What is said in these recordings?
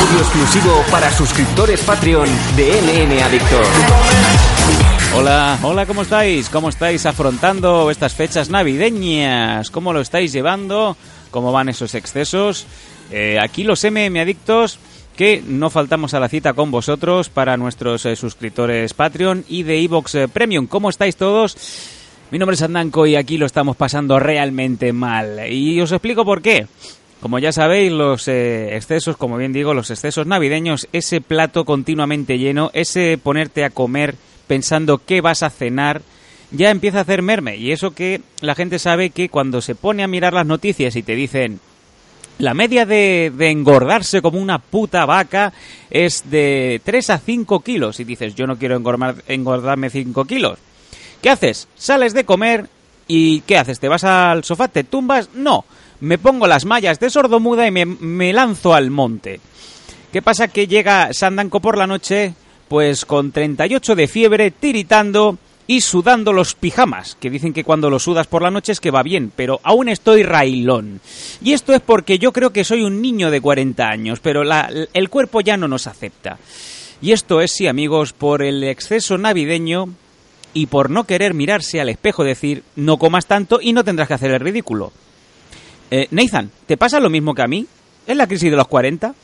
Audio exclusivo para suscriptores Patreon de NN Adictor. Hola, hola, ¿cómo estáis? ¿Cómo estáis afrontando estas fechas navideñas? ¿Cómo lo estáis llevando? ¿Cómo van esos excesos? Eh, aquí los MM Adictos que no faltamos a la cita con vosotros para nuestros eh, suscriptores Patreon y de Evox eh, Premium. ¿Cómo estáis todos? Mi nombre es Andanco y aquí lo estamos pasando realmente mal. Y os explico por qué. Como ya sabéis, los eh, excesos, como bien digo, los excesos navideños, ese plato continuamente lleno, ese ponerte a comer pensando qué vas a cenar, ya empieza a hacer merme. Y eso que la gente sabe que cuando se pone a mirar las noticias y te dicen la media de, engordarse como una puta vaca es de 3 a 5 kilos. Y dices, yo no quiero engordar- engordarme 5 kilos. ¿Qué haces? Sales de comer y ¿qué haces? ¿Te vas al sofá? ¿Te tumbas? No. Me pongo las mallas de sordomuda y me, lanzo al monte. ¿Qué pasa? Que llega Sandanco por la noche, pues con 38 de fiebre, tiritando y sudando los pijamas, que dicen que cuando lo sudas por la noche es que va bien, pero aún estoy railón. Y esto es porque yo creo que soy un niño de 40 años, pero la- el cuerpo ya no nos acepta. Y esto es, sí amigos, por el exceso navideño y por no querer mirarse al espejo decir no comas tanto y no tendrás que hacer el ridículo. Eh, Nathan, ¿te pasa lo mismo que a mí? ¿Es la crisis de los 40?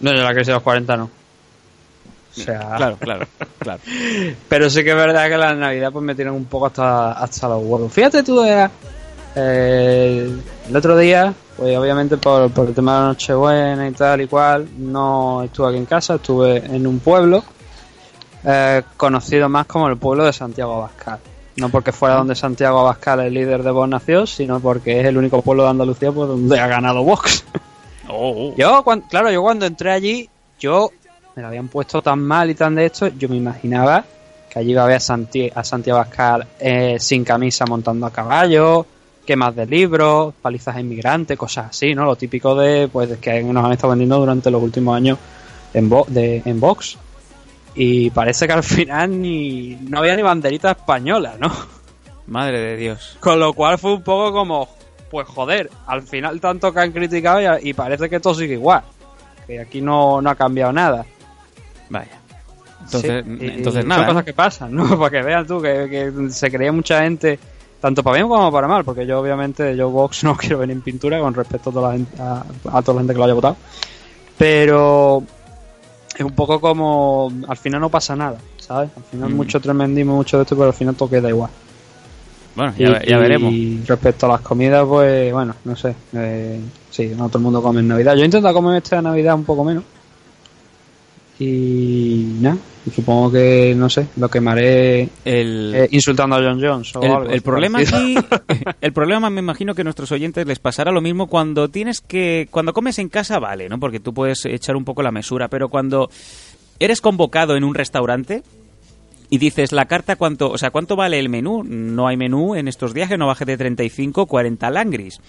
No, yo la crisis de los 40 no. O sea, Claro, claro, claro. pero sí que es verdad que la Navidad pues me tienen un poco hasta, hasta los huevos. Fíjate tú, eh, eh, el otro día, pues obviamente por, por el tema de la Nochebuena y tal y cual, no estuve aquí en casa, estuve en un pueblo eh, conocido más como el pueblo de Santiago Abascal. No porque fuera donde Santiago Abascal, el líder de Vox, nació, sino porque es el único pueblo de Andalucía por donde ha ganado Vox. Oh, oh. Yo, claro, yo cuando entré allí, yo me lo habían puesto tan mal y tan de esto, yo me imaginaba que allí iba a ver a, Santi a Santiago Abascal eh, sin camisa montando a caballo, quemas de libros, palizas a inmigrantes, cosas así, ¿no? Lo típico de, pues, que nos han estado vendiendo durante los últimos años en, Vo- de, en Vox. Y parece que al final ni no había ni banderita española, ¿no? Madre de Dios. Con lo cual fue un poco como, pues joder, al final tanto que han criticado y, y parece que todo sigue igual. Que aquí no, no ha cambiado nada. Vaya. Entonces, Sí, entonces y nada. Son cosas ¿no? que pasan, ¿no? Para que vean tú que, que se creía mucha gente, tanto para bien como para mal, porque yo obviamente, yo Vox no quiero venir en pintura con respecto a toda la gente, a, a toda la gente que lo haya votado. Pero es un poco como, al final no pasa nada, ¿sabes? Al final Mm. mucho tremendismo, mucho de esto, pero al final todo queda igual. Bueno, ya, Y- ya veremos. Y respecto a las comidas, pues bueno, no sé. Eh, sí, no todo el mundo come en Navidad. Yo intento comer esta Navidad un poco menos. Y nada, supongo que, no sé, lo quemaré El, eh, insultando a John Jones. O el, algo el problema aquí, el problema me imagino que a nuestros oyentes les pasará lo mismo cuando tienes que, cuando comes en casa vale, ¿no? Porque tú puedes echar un poco la mesura, pero cuando eres convocado en un restaurante y dices la carta cuánto, o sea, cuánto vale el menú, no hay menú en estos días que no baje de 35, 40 langris.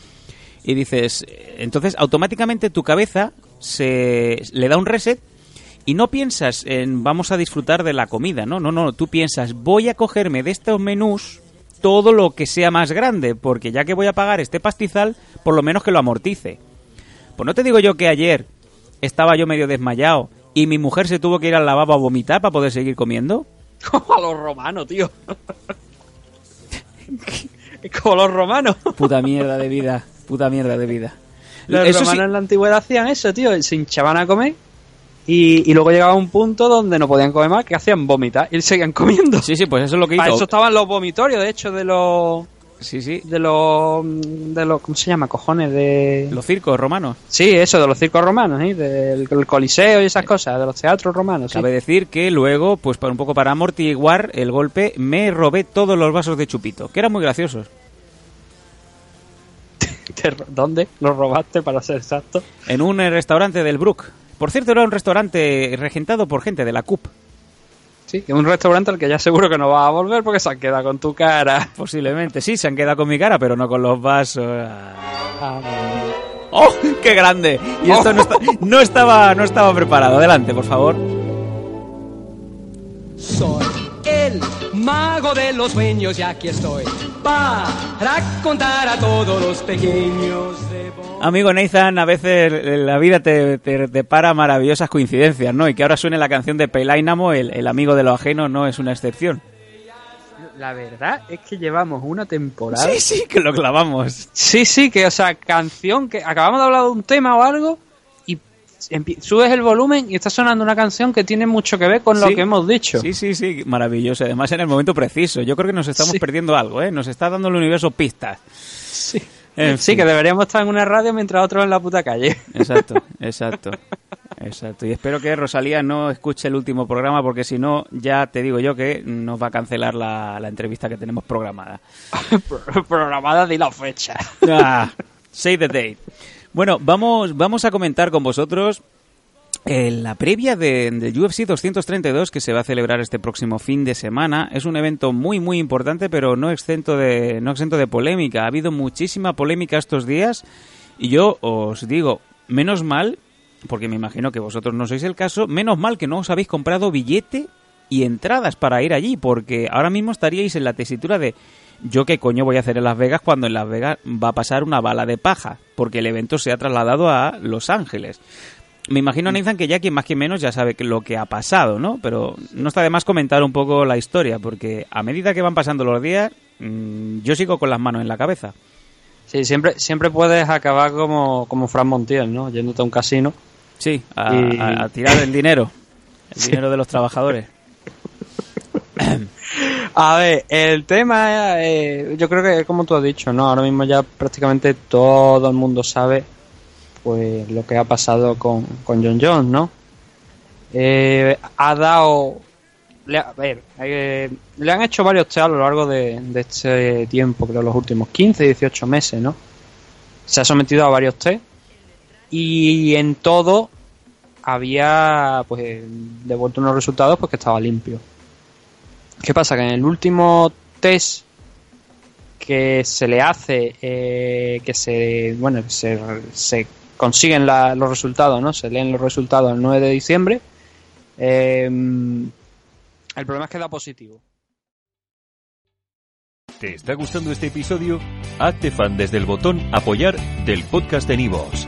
Y dices, entonces automáticamente tu cabeza se le da un reset y no piensas en vamos a disfrutar de la comida, no, no, no, tú piensas voy a cogerme de estos menús todo lo que sea más grande, porque ya que voy a pagar este pastizal, por lo menos que lo amortice. Pues no te digo yo que ayer estaba yo medio desmayado y mi mujer se tuvo que ir al lavabo a vomitar para poder seguir comiendo. Como a los romanos, tío. como los romanos. Puta mierda de vida, puta mierda de vida. Los Eso sí- romanos en la antigüedad hacían eso, tío. Se hinchaban a comer y, y luego llegaba un punto donde no podían comer más, que hacían vomitar y seguían comiendo. Sí, sí, pues eso es lo que Para hizo. eso estaban los vomitorios, de hecho, de los Sí, sí. de los de los ¿cómo se llama? cojones de Los circos romanos. sí eso de los circos romanos ¿sí? del, del coliseo y esas cosas de los teatros romanos sí. Cabe decir que luego, pues para un poco para amortiguar el golpe, me robé todos los vasos de chupito, que eran muy graciosos. ¿dónde los robaste para ser exacto? En un eh, restaurante del Brook. Por cierto, era un restaurante regentado por gente de la CUP. sí que un restaurante al que ya seguro que no vas a volver porque se han quedado con tu cara Posiblemente, sí, se han quedado con mi cara, pero no con los vasos. Ah, ¡Oh, qué grande! Y esto no, está- no estaba, no estaba preparado. Adelante, por favor. Soy el mago de los sueños, y aquí estoy para contar a todos los pequeños de Amigo Nathan, a veces la vida te, te, para maravillosas coincidencias, ¿no? Y que ahora suene la canción de Pelainamo, el, el amigo de lo ajeno, no es una excepción. La verdad es que llevamos una temporada. Sí, sí, que lo clavamos. Sí, sí, que, o sea, canción que acabamos de hablar de un tema o algo subes el volumen y está sonando una canción que tiene mucho que ver con lo que hemos dicho. Sí, sí, sí, maravilloso. Además, en el momento preciso. Yo creo que nos estamos perdiendo algo, ¿eh? Nos está dando el universo pistas. Sí. sí, que deberíamos estar en una radio mientras otros en la puta calle. Exacto, exacto. Exacto. Y espero que Rosalía no escuche el último programa porque si no, ya te digo yo que nos va a cancelar la, entrevista que tenemos programada. programada de la fecha. Ah, say the date. Bueno, vamos, vamos a comentar con vosotros eh, la previa de, UFC 232 que se va a celebrar este próximo fin de semana. Es un evento muy muy importante, pero no exento de no exento de polémica. Ha habido muchísima polémica estos días y yo os digo, menos mal, porque me imagino que vosotros no sois el caso, menos mal que no os habéis comprado billete y entradas para ir allí, porque ahora mismo estaríais en la tesitura de yo qué coño voy a hacer en Las Vegas cuando en Las Vegas va a pasar una bala de paja, porque el evento se ha trasladado a Los Ángeles. Me imagino, Nathan, que ya quien más que menos ya sabe lo que ha pasado, ¿no? Pero no está de más comentar un poco la historia, porque a medida que van pasando los días, mm, yo sigo con las manos en la cabeza. Sí, siempre, siempre puedes acabar como, como Fran Montiel, ¿no? Yéndote a un casino. Sí, a, tirar el dinero, el dinero de los trabajadores. A ver, el tema, eh, yo creo que como tú has dicho, ¿no? Ahora mismo ya prácticamente todo el mundo sabe pues lo que ha pasado con, con John Jones, ¿no? Eh, ha dado... Le, a ver, eh, le han hecho varios test a lo largo de, de este tiempo, creo los últimos 15, 18 meses, ¿no? Se ha sometido a varios test y en todo había pues devuelto unos resultados pues que estaba limpio. ¿Qué pasa? Que en el último test que se le hace, eh, que se, bueno, se, consiguen los resultados, ¿no? Se leen los resultados el 9 de diciembre. Eh, el problema es que da positivo. ¿Te está gustando este episodio? Hazte fan desde el botón apoyar del podcast de Nivos.